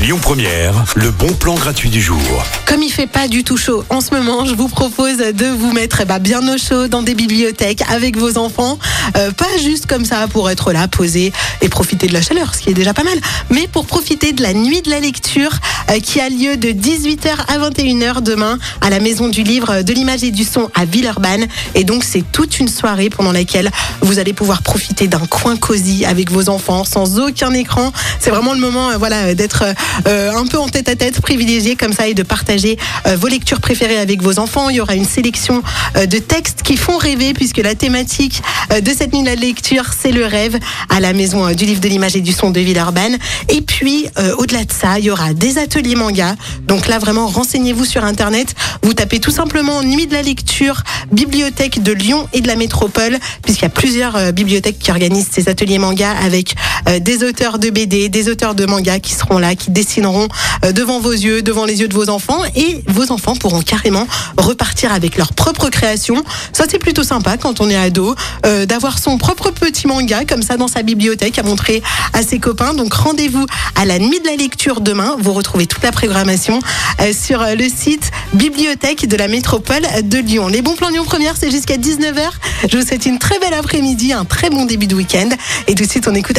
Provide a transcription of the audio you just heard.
Lyon Première, le bon plan gratuit du jour. Comme il fait pas du tout chaud en ce moment, je vous propose de vous mettre eh ben, bien au chaud dans des bibliothèques avec vos enfants. Euh, pas juste comme ça pour être là, posé et profiter de la chaleur, ce qui est déjà pas mal, mais pour profiter de la nuit de la lecture euh, qui a lieu de 18h à 21h demain à la Maison du Livre, de l'Image et du Son à Villeurbanne. Et donc c'est toute une soirée pendant laquelle vous allez pouvoir profiter d'un coin cosy avec vos enfants sans aucun écran. C'est vraiment le moment euh, voilà, d'être euh, un peu en tête à tête, privilégié comme ça et de partager euh, vos lectures préférées avec vos enfants. Il y aura une sélection euh, de textes qui font rêver puisque la thématique de cette nuit de la lecture, c'est le rêve à la Maison du Livre de l'Image et du Son de Villeurbanne. Et puis, au-delà de ça, il y aura des ateliers manga. Donc là, vraiment, renseignez-vous sur Internet. Vous tapez tout simplement Nuit de la lecture, bibliothèque de Lyon et de la métropole, puisqu'il y a plusieurs bibliothèques qui organisent ces ateliers manga avec des auteurs de BD, des auteurs de manga qui seront là, qui dessineront euh, devant vos yeux, devant les yeux de vos enfants, et vos enfants pourront carrément repartir avec leur propre création. Ça, c'est plutôt sympa quand on est ado, euh, d'avoir son propre petit manga comme ça dans sa bibliothèque à montrer à ses copains. Donc rendez-vous à la nuit de la lecture demain. Vous retrouvez toute la programmation euh, sur euh, le site bibliothèque de la métropole de Lyon. Les bons plans Lyon Première, c'est jusqu'à 19h. Je vous souhaite une très belle après-midi, un très bon début de week-end. Et tout de suite, on écoute